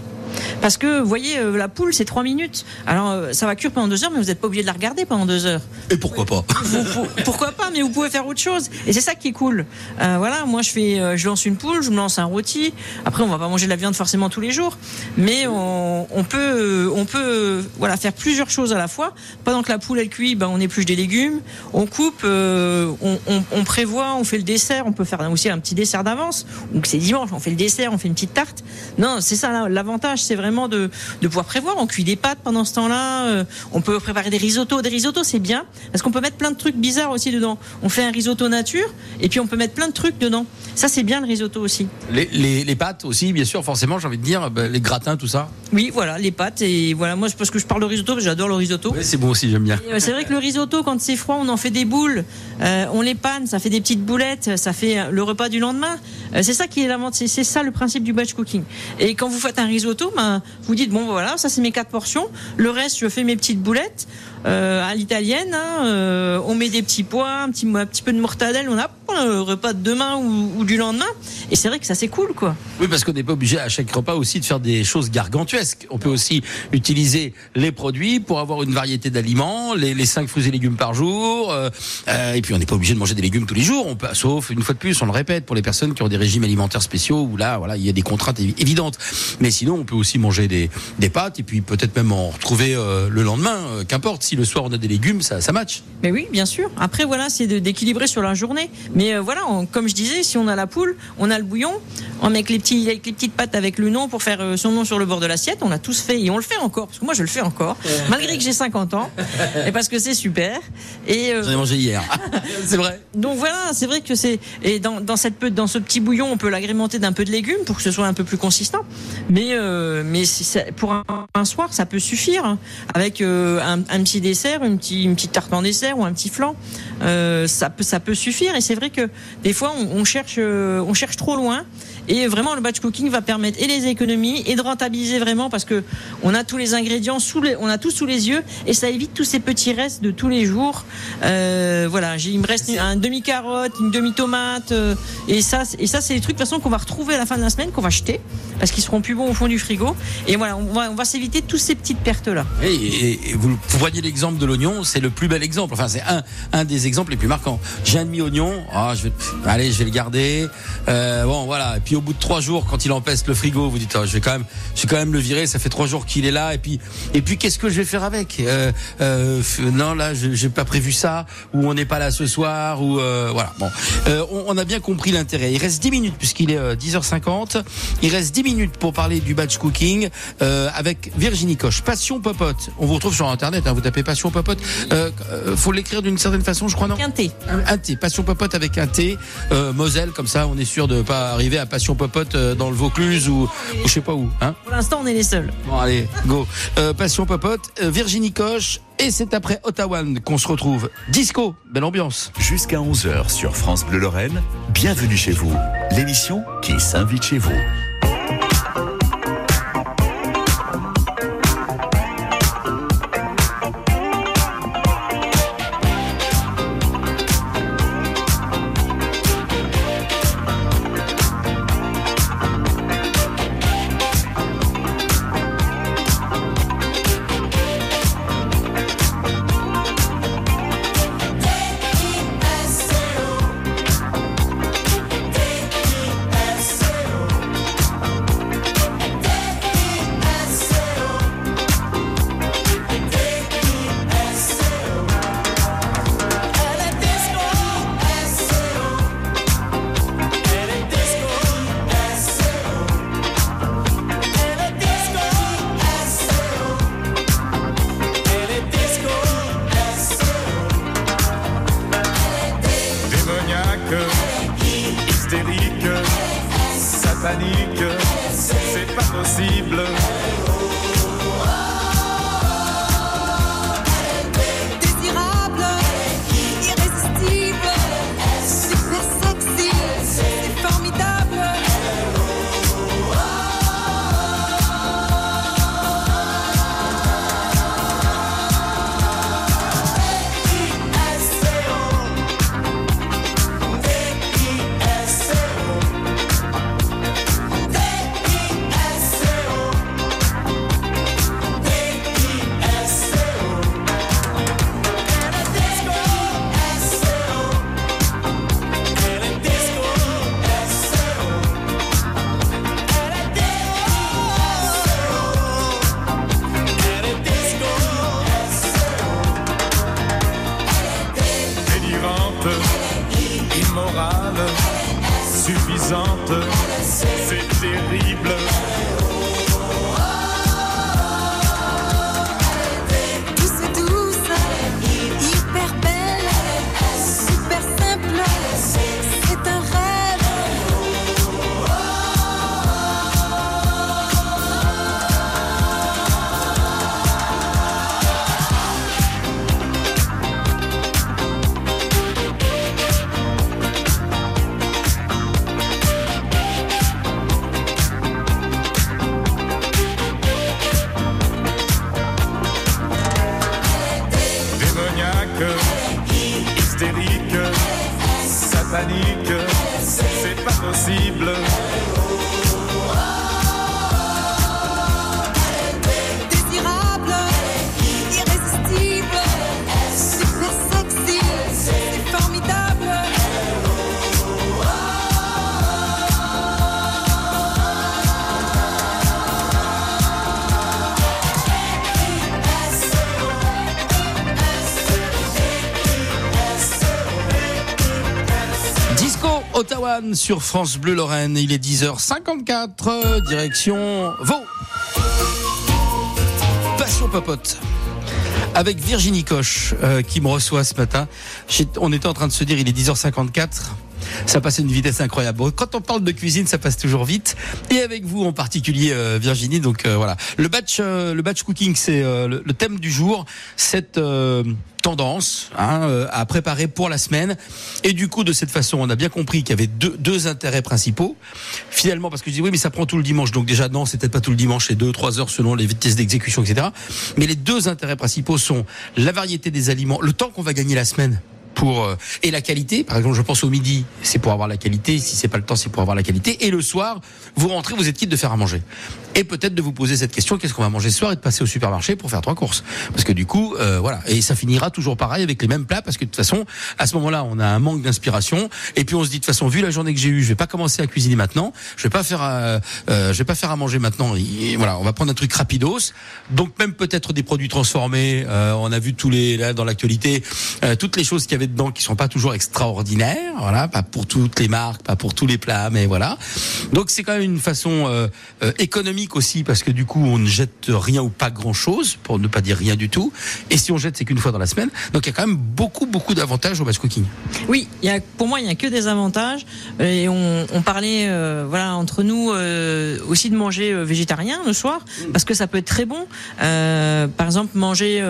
Parce que, vous voyez, euh, la poule, c'est trois minutes. Alors, euh, ça va cuire pendant deux heures, mais vous n'êtes pas obligé de la regarder pendant deux heures. Et pourquoi pas? Vous- pourquoi pas Mais vous pouvez faire autre chose. Et c'est ça qui est cool. Euh, voilà, moi, je fais, je lance une poule, je me lance un rôti. Après, on va pas manger de la viande forcément tous les jours, mais on, on peut, on peut, voilà, faire plusieurs choses à la fois. Pendant que la poule elle cuit, ben, on épluche des légumes, on coupe, euh, on, on- on prévoit, on fait le dessert. On peut faire aussi un petit dessert d'avance. Donc c'est dimanche, on fait le dessert, on fait une petite tarte. Non, c'est ça l'avantage, c'est vraiment de, de pouvoir prévoir. On cuit des pâtes pendant ce temps-là. euh, on peut préparer des risottos. Des risottos, c'est bien parce qu'on peut mettre plein de trucs bizarres aussi dedans. On fait un risotto nature et puis on peut mettre plein de trucs dedans. Ça, c'est bien le risotto aussi. Les, les, les pâtes aussi, bien sûr, forcément, j'ai envie de dire, bah, les gratins, tout ça. Oui, voilà, les pâtes et voilà. Moi, parce que je parle de risotto, j'adore le risotto. C'est bon aussi, j'aime bien. Euh, C'est vrai que le risotto, quand c'est froid, on en fait des boules, euh, on les panne, ça fait des petites boulettes, ça fait le repas du lendemain. Euh, c'est ça qui est c'est ça le principe du batch cooking. Et quand vous faites un risotto, vous dites bon voilà, ça c'est mes quatre portions, le reste je fais mes petites boulettes euh, à l'italienne. hein, euh, on met des petits pois, un petit, un petit peu de mortadelle, on a le repas de demain ou, ou du lendemain. Et c'est vrai que ça c'est cool quoi. Oui, parce qu'on n'est pas obligé à chaque repas aussi de faire des choses gargantuesques. On peut aussi utiliser les produits pour avoir une variété d'aliments, les, les 5 fruits et légumes par jour. euh, euh, et puis on n'est pas obligé de manger des légumes tous les jours. On peut, sauf une fois de plus, on le répète, pour les personnes qui ont des régimes alimentaires spéciaux où là, voilà, il y a des contraintes évi- évidentes. Mais sinon, on peut aussi manger des, des pâtes et puis peut-être même en retrouver euh, le lendemain. euh, Qu'importe, si le soir on a des légumes, ça, ça match. Mais oui, bien sûr. Après, voilà, c'est d'équilibrer sur la journée. Mais euh, voilà, on- comme je disais, si on a la poule, on a le bouillon, on met avec les, petits, avec les petites pâtes avec le nom pour faire euh, son nom sur le bord de l'assiette. On l'a tous fait et on le fait encore. Parce que moi, je le fais encore, malgré que j'ai 50 ans. [laughs] Et parce que c'est super. Et, euh, J'en ai mangé hier. [laughs] c'est vrai. donc voilà, c'est vrai que c'est et dans, dans cette peu- dans ce petit bouillon, on peut l'agrémenter d'un peu de légumes pour que ce soit un peu plus consistant. Mais euh, mais si ça- pour un, un soir, ça peut suffire hein. avec euh, un, un petit dessert, une petite tarte en dessert ou un petit flan. Euh, ça peut ça peut suffire. Et c'est vrai que des fois, on, cherche euh, on cherche trop loin. Et vraiment, le batch cooking va permettre et les économies et de rentabiliser vraiment parce que on a tous les ingrédients sous les, on a tout sous les yeux et ça évite tous ces petits restes de tous les jours. Euh, voilà, il me reste un demi carotte, une demi tomate et ça, et ça c'est les trucs de façon qu'on va retrouver à la fin de la semaine, qu'on va jeter parce qu'ils seront plus bons au fond du frigo. Et voilà, on va, s'éviter toutes ces petites pertes là. Et, et- vous, voyez l'exemple de l'oignon, c'est le plus bel exemple. Enfin, c'est un, un des exemples les plus marquants. J'ai un demi-oignon, ah, je vais, allez, je vais le garder. Euh, bon, voilà. Et puis au bout de trois jours, quand il empeste le frigo, vous dites, ah, je vais quand même, je vais quand même le virer. Ça fait trois jours qu'il est là. Et puis, et puis, qu'est-ce que je vais faire avec? Euh, euh, Non, là, je- j'ai pas prévu ça. Ou on n'est pas là ce soir. Ou euh, voilà. Bon, Euh, on, on a bien compris l'intérêt. Il reste 10 minutes puisqu'il est euh, 10h50. Il reste 10 minutes pour parler du batch cooking euh, avec Virginie Coche. Passion Popote. On vous retrouve sur Internet. hein, vous Passion Popote. Euh, euh, faut l'écrire d'une certaine façon, je crois, non Un thé. Un, T. Passion Popote avec un T. Euh, Moselle, comme ça, on est sûr de pas arriver à Passion Popote euh, dans le Vaucluse ou, ou je sais pas où. Hein Pour l'instant, on est les seuls. Bon, allez, go. Euh, Passion Popote, Virginie Coche. Et c'est après Ottawa qu'on se retrouve. Disco, belle ambiance. Jusqu'à 11h sur France Bleu Lorraine, bienvenue chez vous. L'émission qui s'invite chez vous. Ottawa sur France Bleu Lorraine. Il est 10h54, euh, direction Vaud. Passion Popote. Avec Virginie Coche euh, qui me reçoit ce matin. On était en train de se dire il est 10h54. Ça passe à une vitesse incroyable. Quand on parle de cuisine, ça passe toujours vite. Et avec vous en particulier, euh, Virginie. Donc euh, voilà, le batch, euh, le batch cooking, c'est euh, le, le thème du jour. Cette euh, tendance hein, euh, à préparer pour la semaine. Et du coup, de cette façon, on a bien compris qu'il y avait deux, deux intérêts principaux. Finalement, parce que je dis oui, mais ça prend tout le dimanche. Donc déjà, non, c'est peut-être pas tout le dimanche, c'est deux, trois heures selon les vitesses d'exécution, etc. Mais les deux intérêts principaux sont la variété des aliments, le temps qu'on va gagner la semaine pour euh, et la qualité. Par exemple, je pense au midi, c'est pour avoir la qualité. Si c'est pas le temps, c'est pour avoir la qualité. Et le soir, vous rentrez, vous êtes quitte de faire à manger. Et peut-être de vous poser cette question qu'est-ce qu'on va manger ce soir et de passer au supermarché pour faire trois courses? Parce que du coup, euh, voilà. Et ça finira toujours pareil avec les mêmes plats parce que de toute façon, à ce moment-là, on a un manque d'inspiration. Et puis on se dit de toute façon, vu la journée que j'ai eue, je vais pas commencer à cuisiner maintenant. Je vais pas faire, euh, euh, je vais pas faire à manger maintenant. Voilà, on va prendre un truc rapidos. Donc même peut-être des produits transformés. Euh, on a vu tous les là dans l'actualité euh, toutes les choses qu'il y dedans qui sont pas toujours extraordinaires. Voilà, pas pour toutes les marques, pas pour tous les plats, mais voilà. Donc c'est quand même une façon euh, euh, économique aussi parce que du coup on ne jette rien ou pas grand chose pour ne pas dire rien du tout. Et si on jette c'est qu'une fois dans la semaine. Donc il y a quand même beaucoup beaucoup d'avantages au batch cooking. Oui, pour moi, il n'y a que des avantages. Et on, parlait, euh, voilà, entre nous aussi de manger végétarien le soir, parce que ça peut être très bon. Par exemple, manger,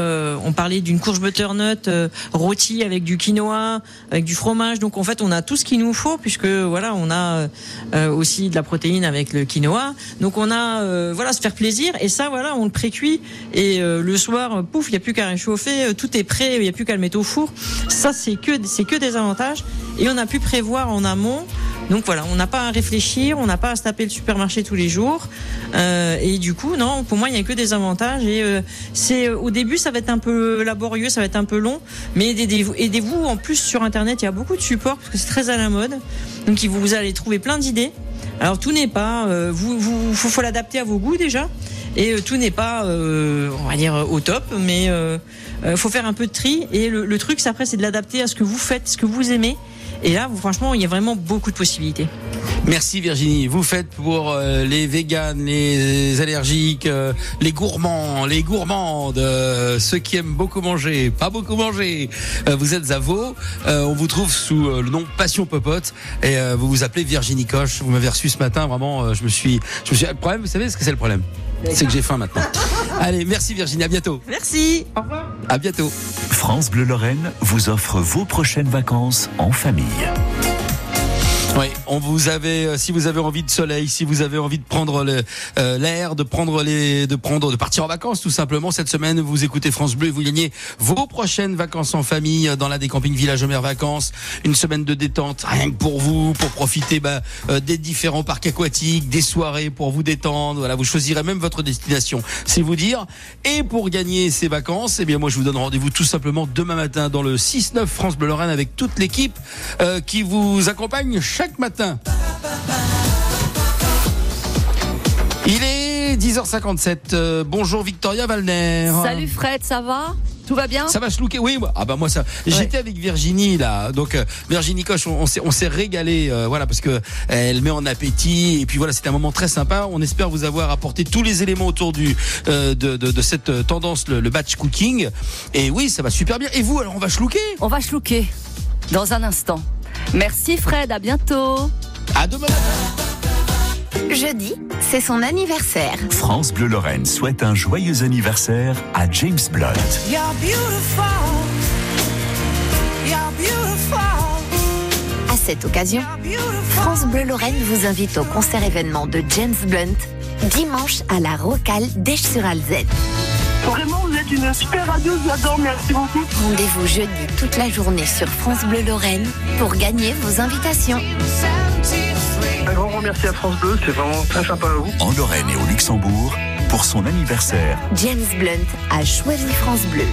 on parlait d'une courge butternut rôtie avec du quinoa, avec du fromage. Donc en fait, on a tout ce qu'il nous faut, puisque voilà, on a euh, aussi de la protéine avec le quinoa. Donc on a, euh, voilà, se faire plaisir. Et ça, voilà, on le précuit. Et euh, le soir, pouf, il n'y a plus qu'à réchauffer, euh, tout est prêt, il n'y a plus qu'à le mettre au four. Ça, c'est que, c'est que des avantages. Et on a pu prévoir en amont. Donc voilà, on n'a pas à réfléchir, on n'a pas à se taper le supermarché tous les jours. Euh, et du coup, non, pour moi, il n'y a que des avantages. Et euh, c'est au début, ça va être un peu laborieux, ça va être un peu long, mais aidez-vous. En plus sur Internet, il y a beaucoup de supports parce que c'est très à la mode. Donc vous, allez trouver plein d'idées. Alors tout n'est pas, euh, vous, vous, faut, faut l'adapter à vos goûts déjà. Et euh, tout n'est pas, euh, on va dire, au top, mais euh, euh, faut faire un peu de tri. Et le, le truc, après, c'est de l'adapter à ce que vous faites, ce que vous aimez. Et là, vous, franchement, il y a vraiment beaucoup de possibilités. Merci Virginie. Vous faites pour euh, les véganes, les allergiques, euh, les gourmands, les gourmandes, euh, ceux qui aiment beaucoup manger, pas beaucoup manger. Vous êtes à. Euh, on vous trouve sous le nom Passion Popote et vous vous appelez Virginie Coche. Vous m'avez reçu ce matin. Vraiment, je me suis, je me suis. Le problème, vous savez ce que c'est le problème? C'est que j'ai faim maintenant. [laughs] Allez, merci Virginie. À bientôt. Merci. Au revoir. À bientôt. France Bleu Lorraine vous offre vos prochaines vacances en famille. Oui, on vous avait, euh, si vous avez envie de soleil, si vous avez envie de prendre euh, l'air, de prendre les, de prendre, de partir en vacances tout simplement cette semaine, vous écoutez France Bleu et vous gagnez vos prochaines vacances en famille euh, dans la des campings Village Mer Vacances, une semaine de détente rien que pour vous, pour profiter bah, euh, des différents parcs aquatiques, des soirées pour vous détendre. Voilà, vous choisirez même votre destination, c'est vous dire. Et pour gagner ces vacances, eh bien moi je vous donne rendez-vous tout simplement demain matin dans le 6-9 France Bleu Lorraine avec toute l'équipe euh, qui vous accompagne matin. Il est 10h57. Euh, bonjour Victoria Valner. Salut Fred, ça va? Tout va bien? Ça va se looker? Oui, ah bah moi ça. J'étais avec Virginie là, donc euh, Virginie Coche, on, on s'est régalé, euh, voilà parce que euh, elle met en appétit et puis voilà c'était un moment très sympa. On espère vous avoir apporté tous les éléments autour du de, de, de cette tendance, le, le batch cooking. Et oui, ça va super bien. Et vous alors on va schlouker On va chlouquer dans un instant. Merci Fred, à bientôt. À demain. Jeudi, c'est son anniversaire. France Bleu Lorraine souhaite un joyeux anniversaire à James Blunt. You're beautiful. You're beautiful. À cette occasion, France Bleu Lorraine vous invite au concert événement de James Blunt dimanche à la Rocale d'Esch-sur-Alzette. Vraiment, vous êtes une super radio, j'adore, merci beaucoup. Rendez-vous jeudi toute la journée sur France Bleu Lorraine pour gagner vos invitations. Un grand remercie à France Bleu, c'est vraiment très sympa à vous. En Lorraine et au Luxembourg, pour son anniversaire, James Blunt a choisi France Bleu.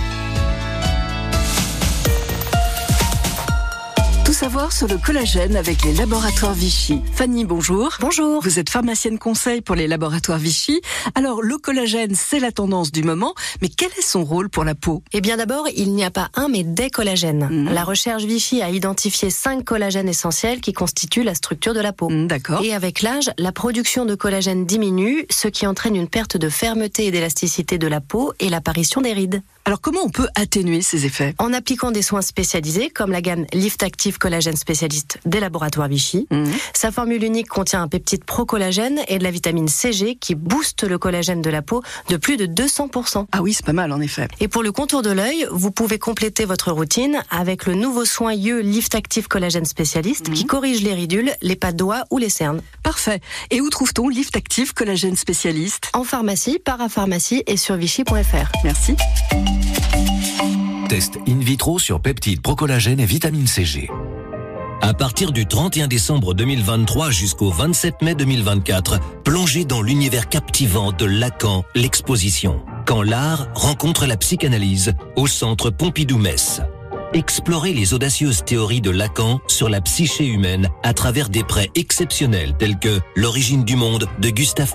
Savoir sur le collagène avec les laboratoires Vichy. Fanny, bonjour. Bonjour. Vous êtes pharmacienne conseil pour les laboratoires Vichy. Alors, le collagène, c'est la tendance du moment, mais quel est son rôle pour la peau? Eh bien d'abord, il n'y a pas un mais des collagènes. Mhm. La recherche Vichy a identifié cinq collagènes essentiels qui constituent la structure de la peau. Mm, D'accord. Et avec l'âge, la production de collagène diminue, ce qui entraîne une perte de fermeté et d'élasticité de la peau et l'apparition des rides. Alors, comment on peut atténuer ces effets? En appliquant des soins spécialisés comme la gamme Lift Active Collagène Spécialiste des laboratoires Vichy. Mhm. Sa formule unique contient un peptide pro-collagène et de la vitamine CG qui booste le collagène de la peau de plus de 200%. Ah oui, c'est pas mal en effet. Et pour le contour de l'œil, vous pouvez compléter votre routine avec le nouveau soin Yeux Lift Active Collagène Spécialiste qui corrige les ridules, les pas de doigts ou les cernes. Parfait. Et où trouve-t-on Lift Active Collagène Spécialiste? En pharmacie, parapharmacie et sur vichy.fr. Merci. Test in vitro sur peptides, procollagène et vitamine CG. À partir du 31 décembre 2023 jusqu'au 27 mai 2024, plongez dans l'univers captivant de Lacan, l'exposition. Quand l'art rencontre la psychanalyse au centre Pompidou-Metz. Explorez les audacieuses théories de Lacan sur la psyché humaine à travers des prêts exceptionnels tels que L'origine du monde de Gustave